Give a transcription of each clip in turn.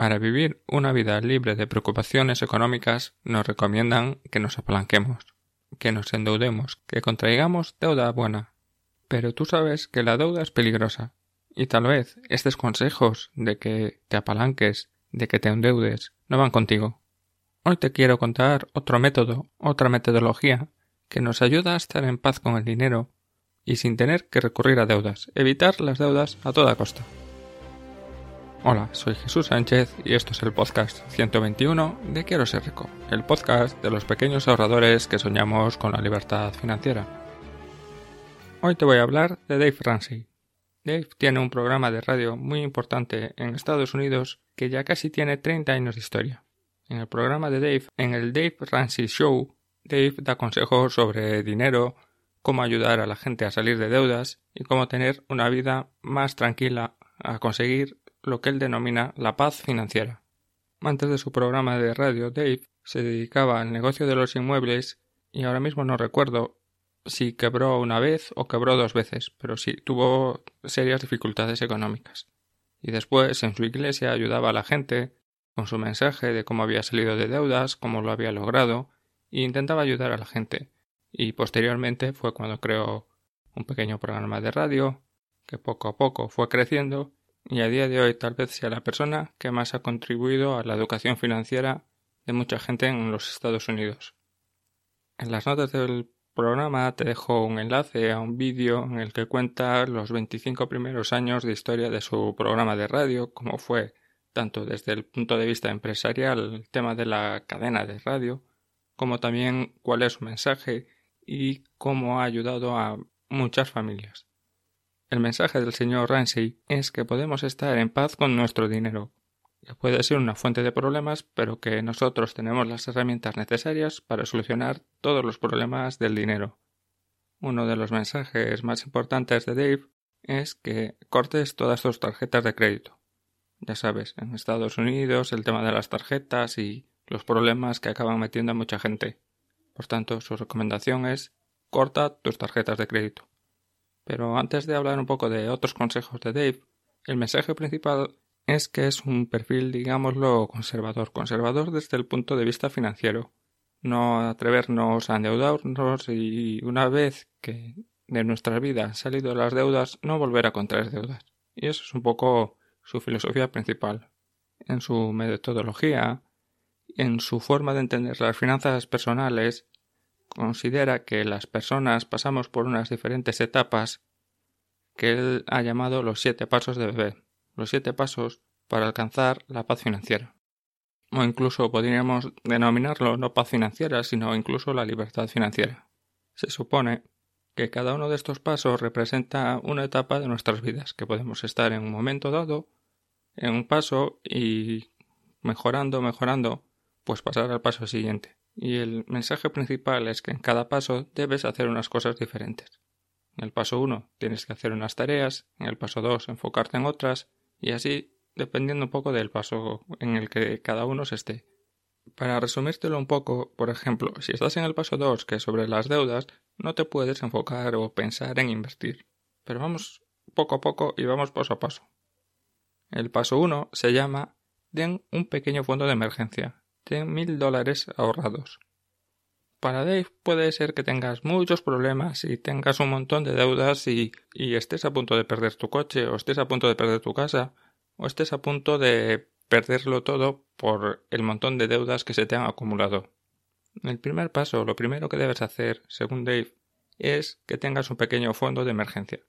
Para vivir una vida libre de preocupaciones económicas, nos recomiendan que nos apalanquemos, que nos endeudemos, que contraigamos deuda buena. Pero tú sabes que la deuda es peligrosa, y tal vez estos consejos de que te apalanques, de que te endeudes, no van contigo. Hoy te quiero contar otro método, otra metodología que nos ayuda a estar en paz con el dinero y sin tener que recurrir a deudas, evitar las deudas a toda costa. Hola, soy Jesús Sánchez y esto es el podcast 121 de Quiero ser rico, el podcast de los pequeños ahorradores que soñamos con la libertad financiera. Hoy te voy a hablar de Dave Ramsey. Dave tiene un programa de radio muy importante en Estados Unidos que ya casi tiene 30 años de historia. En el programa de Dave, en el Dave Ramsey Show, Dave da consejos sobre dinero, cómo ayudar a la gente a salir de deudas y cómo tener una vida más tranquila a conseguir lo que él denomina la paz financiera. Antes de su programa de radio, Dave se dedicaba al negocio de los inmuebles y ahora mismo no recuerdo si quebró una vez o quebró dos veces, pero sí tuvo serias dificultades económicas. Y después en su iglesia ayudaba a la gente con su mensaje de cómo había salido de deudas, cómo lo había logrado, e intentaba ayudar a la gente. Y posteriormente fue cuando creó un pequeño programa de radio que poco a poco fue creciendo y a día de hoy tal vez sea la persona que más ha contribuido a la educación financiera de mucha gente en los Estados Unidos. En las notas del programa te dejo un enlace a un vídeo en el que cuenta los 25 primeros años de historia de su programa de radio, cómo fue tanto desde el punto de vista empresarial el tema de la cadena de radio, como también cuál es su mensaje y cómo ha ayudado a muchas familias. El mensaje del señor Ramsey es que podemos estar en paz con nuestro dinero, que puede ser una fuente de problemas, pero que nosotros tenemos las herramientas necesarias para solucionar todos los problemas del dinero. Uno de los mensajes más importantes de Dave es que cortes todas tus tarjetas de crédito. Ya sabes, en Estados Unidos el tema de las tarjetas y los problemas que acaban metiendo a mucha gente. Por tanto, su recomendación es corta tus tarjetas de crédito. Pero antes de hablar un poco de otros consejos de Dave, el mensaje principal es que es un perfil, digámoslo, conservador, conservador desde el punto de vista financiero. No atrevernos a endeudarnos y una vez que de nuestra vida han salido las deudas, no volver a contraer deudas. Y eso es un poco su filosofía principal. En su metodología, en su forma de entender las finanzas personales, considera que las personas pasamos por unas diferentes etapas que él ha llamado los siete pasos de bebé, los siete pasos para alcanzar la paz financiera. O incluso podríamos denominarlo no paz financiera, sino incluso la libertad financiera. Se supone que cada uno de estos pasos representa una etapa de nuestras vidas, que podemos estar en un momento dado, en un paso y mejorando, mejorando, pues pasar al paso siguiente y el mensaje principal es que en cada paso debes hacer unas cosas diferentes. En el paso 1 tienes que hacer unas tareas, en el paso 2 enfocarte en otras, y así dependiendo un poco del paso en el que cada uno se esté. Para resumírtelo un poco, por ejemplo, si estás en el paso 2, que es sobre las deudas, no te puedes enfocar o pensar en invertir. Pero vamos poco a poco y vamos paso a paso. El paso 1 se llama Den un pequeño fondo de emergencia mil dólares ahorrados. Para Dave puede ser que tengas muchos problemas y tengas un montón de deudas y, y estés a punto de perder tu coche o estés a punto de perder tu casa o estés a punto de perderlo todo por el montón de deudas que se te han acumulado. El primer paso, lo primero que debes hacer, según Dave, es que tengas un pequeño fondo de emergencia.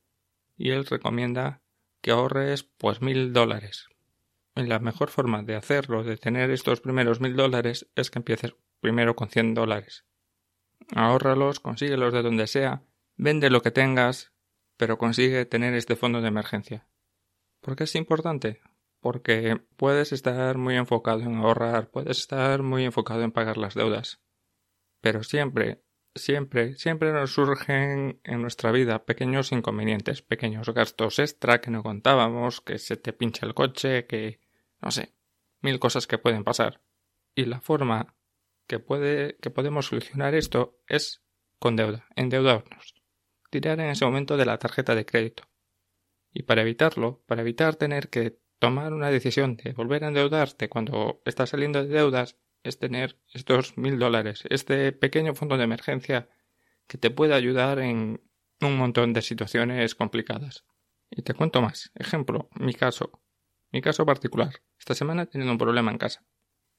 Y él recomienda que ahorres pues mil dólares la mejor forma de hacerlo, de tener estos primeros mil dólares, es que empieces primero con cien dólares. Ahórralos, consíguelos de donde sea, vende lo que tengas, pero consigue tener este fondo de emergencia. ¿Por qué es importante? porque puedes estar muy enfocado en ahorrar, puedes estar muy enfocado en pagar las deudas, pero siempre, siempre, siempre nos surgen en nuestra vida pequeños inconvenientes, pequeños gastos extra que no contábamos, que se te pincha el coche, que no sé, mil cosas que pueden pasar. Y la forma que puede que podemos solucionar esto es con deuda, endeudarnos, tirar en ese momento de la tarjeta de crédito. Y para evitarlo, para evitar tener que tomar una decisión de volver a endeudarte cuando estás saliendo de deudas, es tener estos mil dólares, este pequeño fondo de emergencia que te puede ayudar en un montón de situaciones complicadas. Y te cuento más. Ejemplo, mi caso. Mi caso particular. Esta semana he tenido un problema en casa.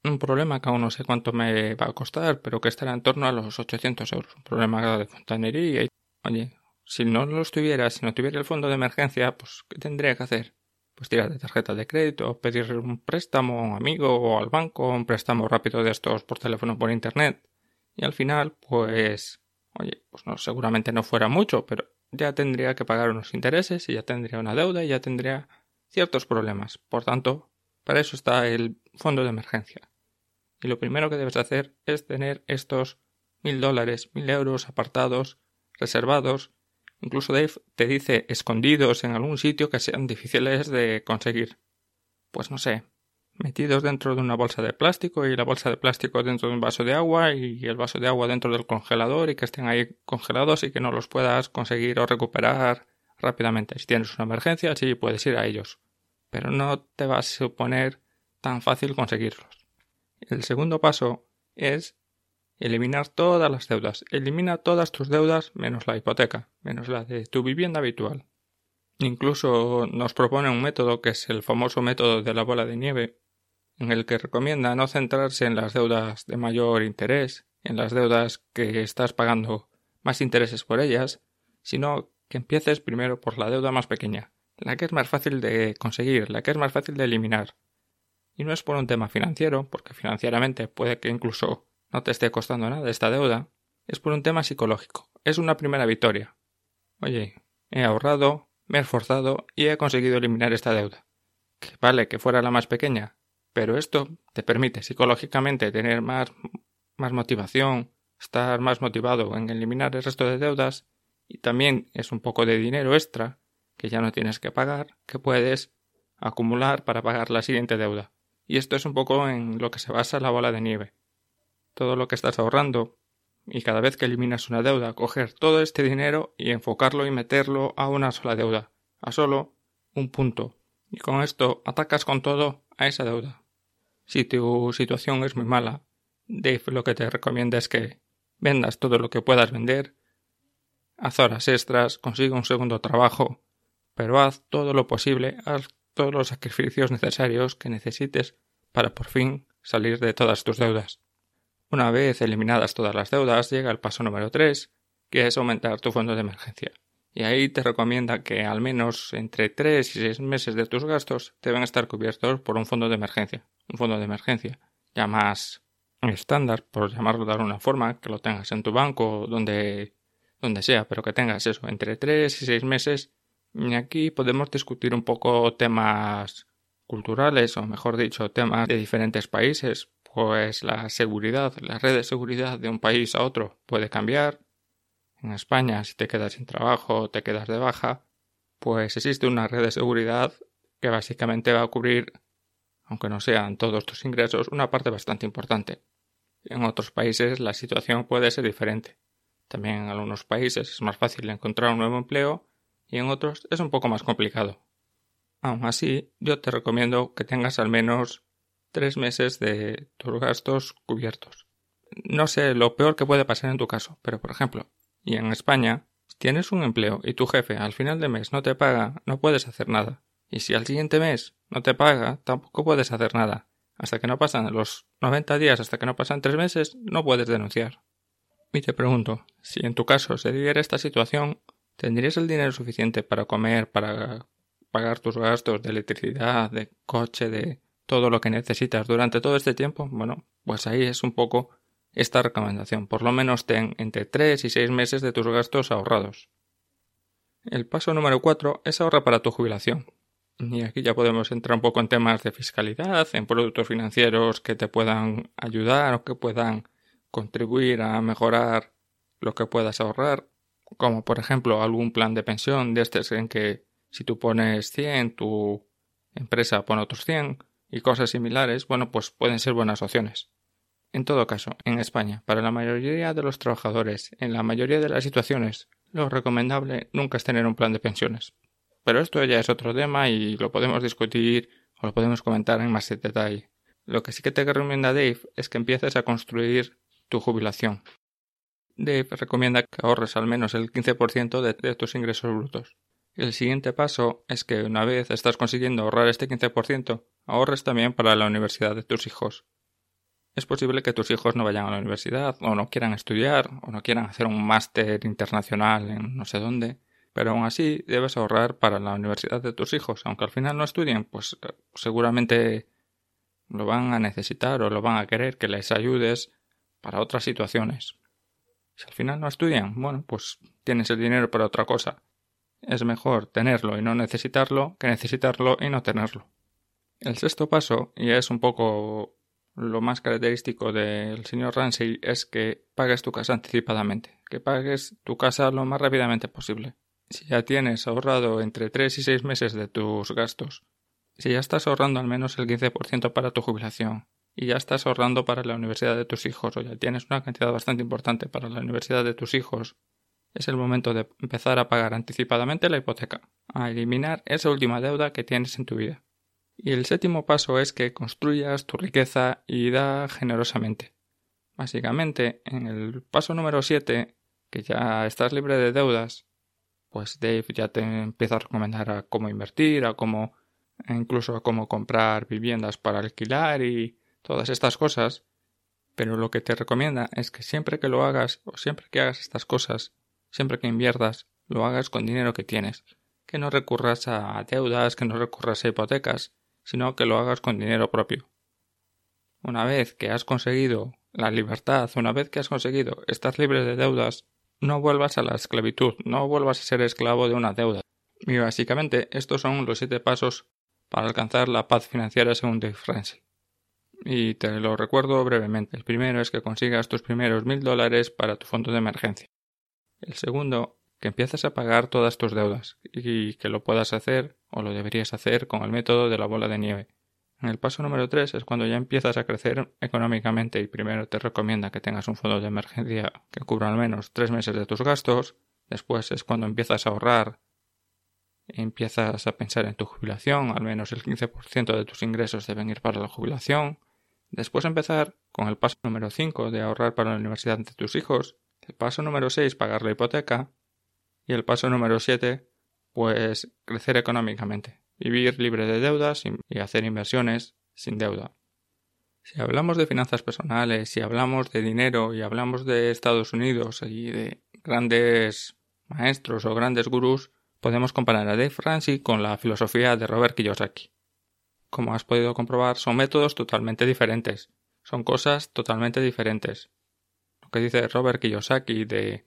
Un problema que aún no sé cuánto me va a costar, pero que estará en torno a los 800 euros. Un problema de fontanería y... Oye, si no lo estuviera, si no tuviera el fondo de emergencia, pues ¿qué tendría que hacer? Pues tirar de tarjeta de crédito, pedir un préstamo a un amigo o al banco, un préstamo rápido de estos por teléfono por internet. Y al final, pues, oye, pues no, seguramente no fuera mucho, pero ya tendría que pagar unos intereses y ya tendría una deuda y ya tendría ciertos problemas. Por tanto, para eso está el fondo de emergencia. Y lo primero que debes hacer es tener estos mil dólares, mil euros apartados, reservados, Incluso Dave te dice escondidos en algún sitio que sean difíciles de conseguir. Pues no sé, metidos dentro de una bolsa de plástico y la bolsa de plástico dentro de un vaso de agua y el vaso de agua dentro del congelador y que estén ahí congelados y que no los puedas conseguir o recuperar rápidamente. Si tienes una emergencia, sí puedes ir a ellos, pero no te va a suponer tan fácil conseguirlos. El segundo paso es eliminar todas las deudas. Elimina todas tus deudas menos la hipoteca, menos la de tu vivienda habitual. Incluso nos propone un método que es el famoso método de la bola de nieve, en el que recomienda no centrarse en las deudas de mayor interés, en las deudas que estás pagando más intereses por ellas, sino que empieces primero por la deuda más pequeña, la que es más fácil de conseguir, la que es más fácil de eliminar. Y no es por un tema financiero, porque financieramente puede que incluso no te esté costando nada esta deuda, es por un tema psicológico. Es una primera victoria. Oye, he ahorrado, me he esforzado y he conseguido eliminar esta deuda. Que vale que fuera la más pequeña, pero esto te permite psicológicamente tener más, más motivación, estar más motivado en eliminar el resto de deudas y también es un poco de dinero extra que ya no tienes que pagar, que puedes acumular para pagar la siguiente deuda. Y esto es un poco en lo que se basa la bola de nieve todo lo que estás ahorrando y cada vez que eliminas una deuda, coger todo este dinero y enfocarlo y meterlo a una sola deuda, a solo un punto. Y con esto atacas con todo a esa deuda. Si tu situación es muy mala, Dave lo que te recomienda es que vendas todo lo que puedas vender, haz horas extras, consigue un segundo trabajo, pero haz todo lo posible, haz todos los sacrificios necesarios que necesites para por fin salir de todas tus deudas. Una vez eliminadas todas las deudas, llega el paso número 3, que es aumentar tu fondo de emergencia. Y ahí te recomienda que al menos entre 3 y 6 meses de tus gastos deben estar cubiertos por un fondo de emergencia. Un fondo de emergencia ya más estándar, por llamarlo de alguna forma, que lo tengas en tu banco, donde, donde sea, pero que tengas eso, entre 3 y 6 meses. Y aquí podemos discutir un poco temas culturales, o mejor dicho, temas de diferentes países, pues la seguridad, la red de seguridad de un país a otro puede cambiar. En España, si te quedas sin trabajo o te quedas de baja, pues existe una red de seguridad que básicamente va a cubrir, aunque no sean todos tus ingresos, una parte bastante importante. En otros países la situación puede ser diferente. También en algunos países es más fácil encontrar un nuevo empleo y en otros es un poco más complicado. Aún así, yo te recomiendo que tengas al menos tres meses de tus gastos cubiertos. No sé lo peor que puede pasar en tu caso, pero por ejemplo, y en España, tienes un empleo y tu jefe al final de mes no te paga, no puedes hacer nada. Y si al siguiente mes no te paga, tampoco puedes hacer nada. Hasta que no pasan los 90 días, hasta que no pasan tres meses, no puedes denunciar. Y te pregunto, si en tu caso se diera esta situación, ¿tendrías el dinero suficiente para comer, para pagar tus gastos de electricidad, de coche, de todo lo que necesitas durante todo este tiempo, bueno, pues ahí es un poco esta recomendación. Por lo menos ten entre 3 y 6 meses de tus gastos ahorrados. El paso número 4 es ahorrar para tu jubilación. Y aquí ya podemos entrar un poco en temas de fiscalidad, en productos financieros que te puedan ayudar o que puedan contribuir a mejorar lo que puedas ahorrar, como por ejemplo algún plan de pensión de estos en que si tú pones 100, tu empresa pone otros 100 y cosas similares, bueno, pues pueden ser buenas opciones. En todo caso, en España, para la mayoría de los trabajadores, en la mayoría de las situaciones, lo recomendable nunca es tener un plan de pensiones. Pero esto ya es otro tema y lo podemos discutir o lo podemos comentar en más detalle. Lo que sí que te recomienda Dave es que empieces a construir tu jubilación. Dave recomienda que ahorres al menos el 15% de, de tus ingresos brutos. El siguiente paso es que una vez estás consiguiendo ahorrar este 15%, ahorres también para la universidad de tus hijos. Es posible que tus hijos no vayan a la universidad, o no quieran estudiar, o no quieran hacer un máster internacional en no sé dónde, pero aún así debes ahorrar para la universidad de tus hijos, aunque al final no estudien, pues eh, seguramente lo van a necesitar o lo van a querer que les ayudes para otras situaciones. Si al final no estudian, bueno, pues tienes el dinero para otra cosa. Es mejor tenerlo y no necesitarlo que necesitarlo y no tenerlo. El sexto paso, y es un poco lo más característico del señor Ramsey, es que pagues tu casa anticipadamente, que pagues tu casa lo más rápidamente posible. Si ya tienes ahorrado entre 3 y 6 meses de tus gastos, si ya estás ahorrando al menos el 15% para tu jubilación, y ya estás ahorrando para la universidad de tus hijos, o ya tienes una cantidad bastante importante para la universidad de tus hijos, es el momento de empezar a pagar anticipadamente la hipoteca, a eliminar esa última deuda que tienes en tu vida. Y el séptimo paso es que construyas tu riqueza y da generosamente. Básicamente, en el paso número 7, que ya estás libre de deudas, pues Dave ya te empieza a recomendar a cómo invertir, a cómo incluso a cómo comprar viviendas para alquilar y todas estas cosas. Pero lo que te recomienda es que siempre que lo hagas o siempre que hagas estas cosas, siempre que inviertas, lo hagas con dinero que tienes, que no recurras a deudas, que no recurras a hipotecas, sino que lo hagas con dinero propio. Una vez que has conseguido la libertad, una vez que has conseguido estar libre de deudas, no vuelvas a la esclavitud, no vuelvas a ser esclavo de una deuda. Y básicamente estos son los siete pasos para alcanzar la paz financiera según Dave Ramsey. Y te lo recuerdo brevemente. El primero es que consigas tus primeros mil dólares para tu fondo de emergencia. El segundo, que empieces a pagar todas tus deudas y que lo puedas hacer o lo deberías hacer con el método de la bola de nieve. En el paso número 3 es cuando ya empiezas a crecer económicamente y primero te recomienda que tengas un fondo de emergencia que cubra al menos tres meses de tus gastos. Después es cuando empiezas a ahorrar empiezas a pensar en tu jubilación, al menos el 15% de tus ingresos deben ir para la jubilación. Después empezar con el paso número 5 de ahorrar para la universidad de tus hijos, el paso número 6 pagar la hipoteca y el paso número 7 pues crecer económicamente, vivir libre de deudas y hacer inversiones sin deuda. Si hablamos de finanzas personales, si hablamos de dinero y hablamos de Estados Unidos y de grandes maestros o grandes gurús, podemos comparar a Dave Ramsey con la filosofía de Robert Kiyosaki. Como has podido comprobar, son métodos totalmente diferentes, son cosas totalmente diferentes. Lo que dice Robert Kiyosaki de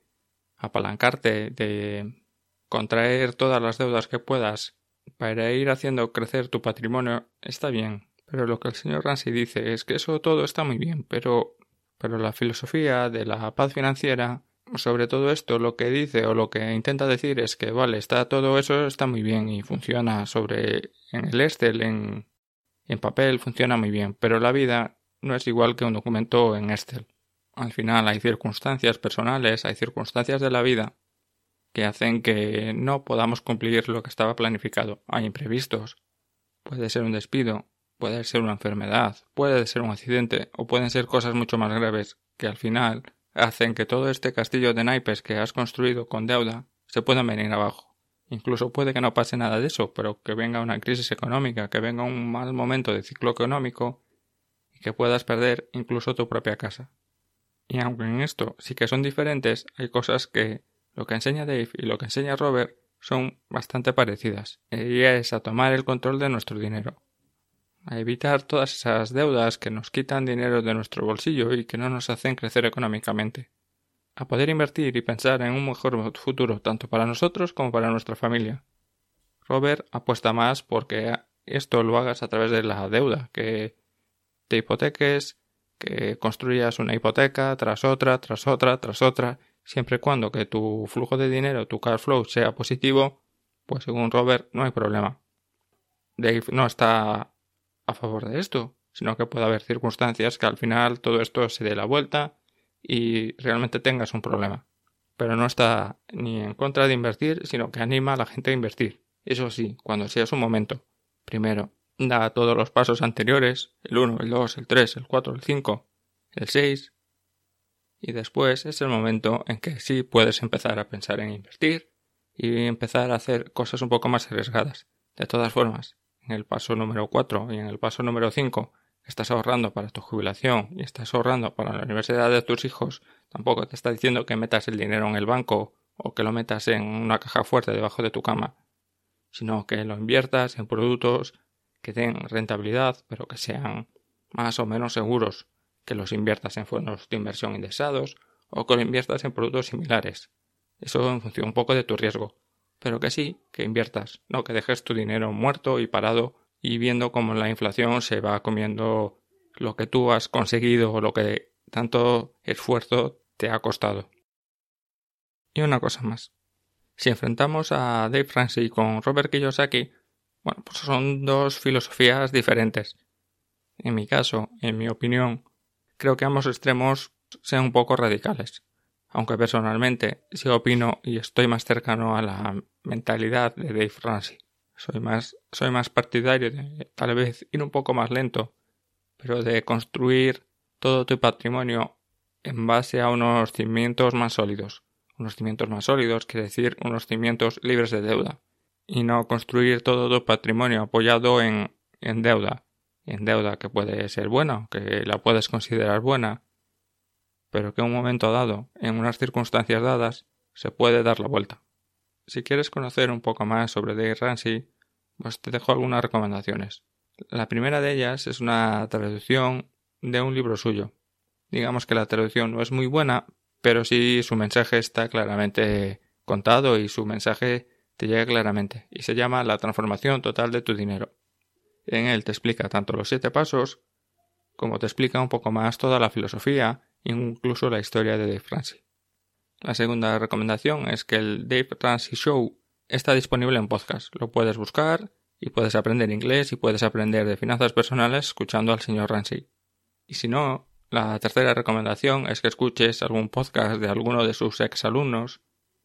apalancarte, de contraer todas las deudas que puedas para ir haciendo crecer tu patrimonio está bien, pero lo que el señor Ramsey dice es que eso todo está muy bien, pero pero la filosofía de la paz financiera sobre todo esto lo que dice o lo que intenta decir es que vale, está todo eso está muy bien y funciona sobre en el Excel en en papel funciona muy bien, pero la vida no es igual que un documento en Excel. Al final hay circunstancias personales, hay circunstancias de la vida que hacen que no podamos cumplir lo que estaba planificado. Hay imprevistos. Puede ser un despido, puede ser una enfermedad, puede ser un accidente o pueden ser cosas mucho más graves que al final hacen que todo este castillo de naipes que has construido con deuda se pueda venir abajo. Incluso puede que no pase nada de eso, pero que venga una crisis económica, que venga un mal momento de ciclo económico y que puedas perder incluso tu propia casa. Y aunque en esto sí que son diferentes, hay cosas que lo que enseña Dave y lo que enseña Robert son bastante parecidas, y es a tomar el control de nuestro dinero, a evitar todas esas deudas que nos quitan dinero de nuestro bolsillo y que no nos hacen crecer económicamente, a poder invertir y pensar en un mejor futuro tanto para nosotros como para nuestra familia. Robert apuesta más porque esto lo hagas a través de la deuda, que te hipoteques, que construyas una hipoteca tras otra, tras otra, tras otra, siempre y cuando que tu flujo de dinero, tu cash flow sea positivo, pues según Robert no hay problema. Dave no está a favor de esto, sino que puede haber circunstancias que al final todo esto se dé la vuelta y realmente tengas un problema. Pero no está ni en contra de invertir, sino que anima a la gente a invertir. Eso sí, cuando sea su momento. Primero, da todos los pasos anteriores, el 1, el 2, el 3, el 4, el 5, el 6, y después es el momento en que sí puedes empezar a pensar en invertir y empezar a hacer cosas un poco más arriesgadas. De todas formas, en el paso número 4 y en el paso número 5 estás ahorrando para tu jubilación y estás ahorrando para la universidad de tus hijos, tampoco te está diciendo que metas el dinero en el banco o que lo metas en una caja fuerte debajo de tu cama sino que lo inviertas en productos que den rentabilidad, pero que sean más o menos seguros, que los inviertas en fondos de inversión indexados o que lo inviertas en productos similares. Eso en función un poco de tu riesgo, pero que sí, que inviertas, no que dejes tu dinero muerto y parado y viendo cómo la inflación se va comiendo lo que tú has conseguido o lo que tanto esfuerzo te ha costado. Y una cosa más. Si enfrentamos a Dave Ramsey con Robert Kiyosaki, bueno, pues son dos filosofías diferentes. En mi caso, en mi opinión, creo que ambos extremos sean un poco radicales. Aunque personalmente sí opino y estoy más cercano a la mentalidad de Dave Ramsey. Soy más, soy más partidario de tal vez ir un poco más lento, pero de construir todo tu patrimonio en base a unos cimientos más sólidos unos cimientos más sólidos, quiere decir unos cimientos libres de deuda, y no construir todo tu patrimonio apoyado en, en deuda, en deuda que puede ser buena, que la puedes considerar buena, pero que en un momento dado, en unas circunstancias dadas, se puede dar la vuelta. Si quieres conocer un poco más sobre Dave Ramsey, pues te dejo algunas recomendaciones. La primera de ellas es una traducción de un libro suyo. Digamos que la traducción no es muy buena, pero sí su mensaje está claramente contado y su mensaje te llega claramente y se llama La transformación total de tu dinero. En él te explica tanto los siete pasos como te explica un poco más toda la filosofía incluso la historia de Dave Ramsey. La segunda recomendación es que el Dave Ramsey Show está disponible en podcast. Lo puedes buscar y puedes aprender inglés y puedes aprender de finanzas personales escuchando al señor Ramsey. Y si no, la tercera recomendación es que escuches algún podcast de alguno de sus exalumnos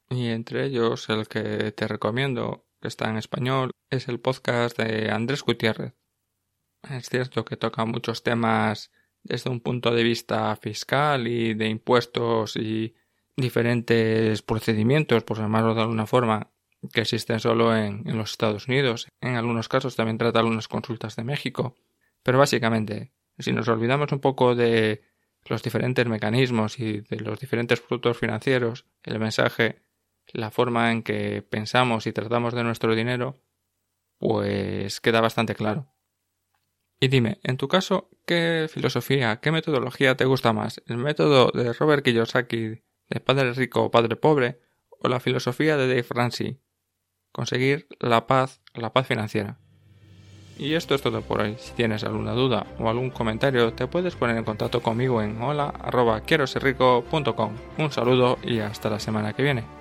y entre ellos el que te recomiendo, que está en español, es el podcast de Andrés Gutiérrez. Es cierto que toca muchos temas desde un punto de vista fiscal y de impuestos y diferentes procedimientos, por llamarlo de alguna forma, que existen solo en, en los Estados Unidos. En algunos casos también trata algunas consultas de México. Pero básicamente si nos olvidamos un poco de los diferentes mecanismos y de los diferentes productos financieros, el mensaje, la forma en que pensamos y tratamos de nuestro dinero, pues queda bastante claro. Y dime, en tu caso, ¿qué filosofía, qué metodología te gusta más? ¿El método de Robert Kiyosaki de padre rico o padre pobre? ¿O la filosofía de Dave Ramsey? Conseguir la paz, la paz financiera. Y esto es todo por hoy. Si tienes alguna duda o algún comentario, te puedes poner en contacto conmigo en hola Un saludo y hasta la semana que viene.